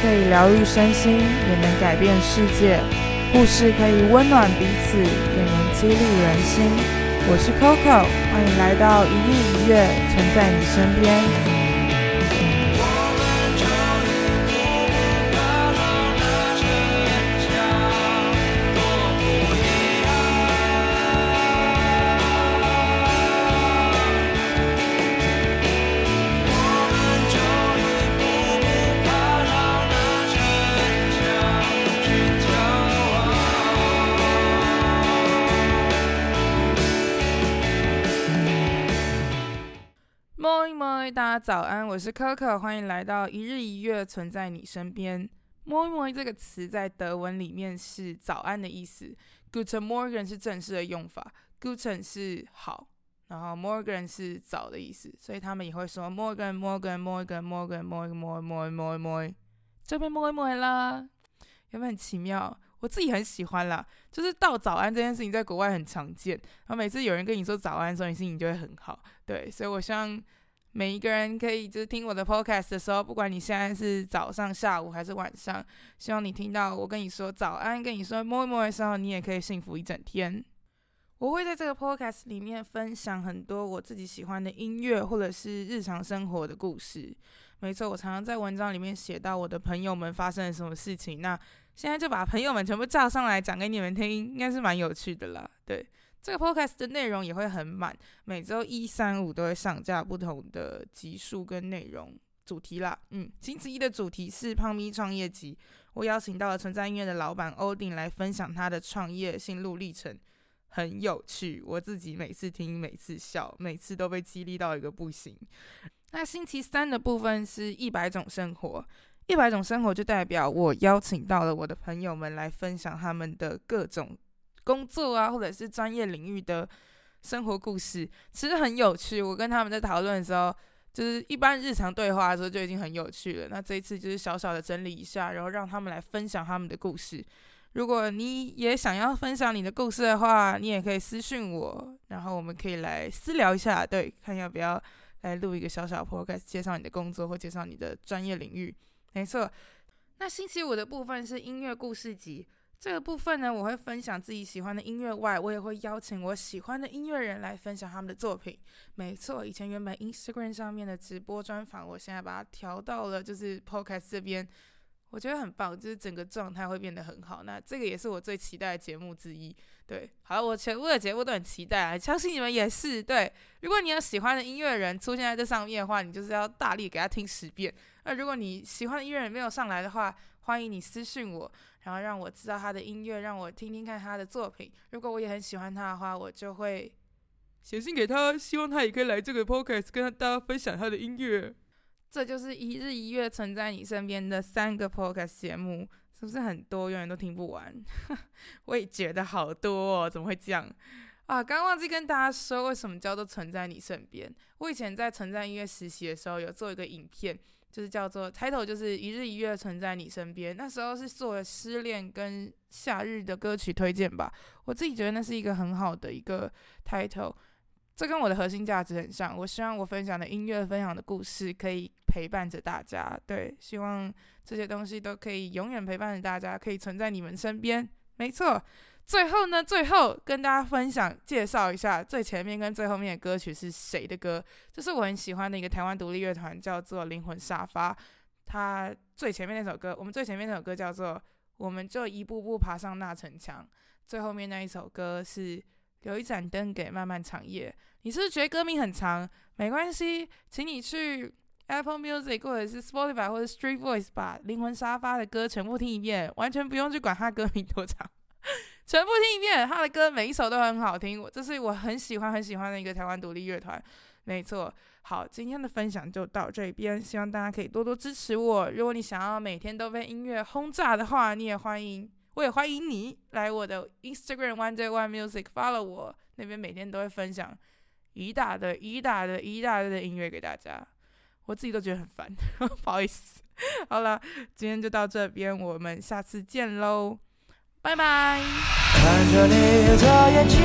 可以疗愈身心，也能改变世界；故事可以温暖彼此，也能激励人心。我是 Coco，欢迎来到一日一夜，存在你身边。大家早安，我是可可，欢迎来到一日一月，存在你身边。摸一摸这个词在德文里面是早安的意思，Guten Morgen 是正式的用法，Guten 是好，然后 Morgen 是早的意思，所以他们也会说 Morgen Morgen Morgen Morgen Morgen Morgen Morgen Morgen 这边 moi moi 啦，有没有很奇妙？我自己很喜欢啦，就是道早安这件事情在国外很常见，然后每次有人跟你说早安的时候，你心情就会很好，对，所以我希望。每一个人可以就是听我的 podcast 的时候，不管你现在是早上、下午还是晚上，希望你听到我跟你说早安，跟你说摸一摸的时候，你也可以幸福一整天。我会在这个 podcast 里面分享很多我自己喜欢的音乐，或者是日常生活的故事。没错，我常常在文章里面写到我的朋友们发生了什么事情，那现在就把朋友们全部叫上来讲给你们听，应该是蛮有趣的啦。对。这个 podcast 的内容也会很满，每周一、三、五都会上架不同的集数跟内容主题啦。嗯，星期一的主题是胖咪创业集，我邀请到了存在音乐的老板欧丁来分享他的创业心路历程，很有趣。我自己每次听，每次笑，每次都被激励到一个不行。那星期三的部分是一百种生活，一百种生活就代表我邀请到了我的朋友们来分享他们的各种。工作啊，或者是专业领域的生活故事，其实很有趣。我跟他们在讨论的时候，就是一般日常对话的时候就已经很有趣了。那这一次就是小小的整理一下，然后让他们来分享他们的故事。如果你也想要分享你的故事的话，你也可以私信我，然后我们可以来私聊一下，对，看要不要来录一个小小 podcast，介绍你的工作或介绍你的专业领域。没错，那星期五的部分是音乐故事集。这个部分呢，我会分享自己喜欢的音乐外，我也会邀请我喜欢的音乐人来分享他们的作品。没错，以前原本 Instagram 上面的直播专访，我现在把它调到了就是 Podcast 这边，我觉得很棒，就是整个状态会变得很好。那这个也是我最期待的节目之一。对，好，我全部的节目都很期待啊，相信你们也是。对，如果你有喜欢的音乐人出现在这上面的话，你就是要大力给他听十遍。那如果你喜欢的音乐人没有上来的话，欢迎你私信我。然后让我知道他的音乐，让我听听看他的作品。如果我也很喜欢他的话，我就会写信给他，希望他也可以来这个 podcast 跟大家分享他的音乐。这就是一日一月存在你身边的三个 podcast 节目，是不是很多，永远都听不完？我也觉得好多哦，怎么会这样啊？刚忘记跟大家说，为什么叫做存在你身边？我以前在存在音乐实习的时候，有做一个影片。就是叫做 title，就是一日一月存在你身边。那时候是做了失恋跟夏日的歌曲推荐吧。我自己觉得那是一个很好的一个 title，这跟我的核心价值很像。我希望我分享的音乐、分享的故事可以陪伴着大家。对，希望这些东西都可以永远陪伴着大家，可以存在你们身边。没错。最后呢，最后跟大家分享介绍一下最前面跟最后面的歌曲是谁的歌。这是我很喜欢的一个台湾独立乐团，叫做灵魂沙发。它最前面那首歌，我们最前面那首歌叫做《我们就一步步爬上那城墙》。最后面那一首歌是《留一盏灯给漫漫长夜》。你是不是觉得歌名很长？没关系，请你去 Apple Music 或者是 Spotify 或者 Street Voice 把灵魂沙发的歌全部听一遍，完全不用去管它歌名多长。全部听一遍，他的歌每一首都很好听，我这是我很喜欢很喜欢的一个台湾独立乐团，没错。好，今天的分享就到这边，希望大家可以多多支持我。如果你想要每天都被音乐轰炸的话，你也欢迎，我也欢迎你来我的 Instagram One Day One Music follow 我，那边每天都会分享一大堆一大堆一大堆的音乐给大家，我自己都觉得很烦，不好意思。好了，今天就到这边，我们下次见喽。拜拜。看着你的眼睛，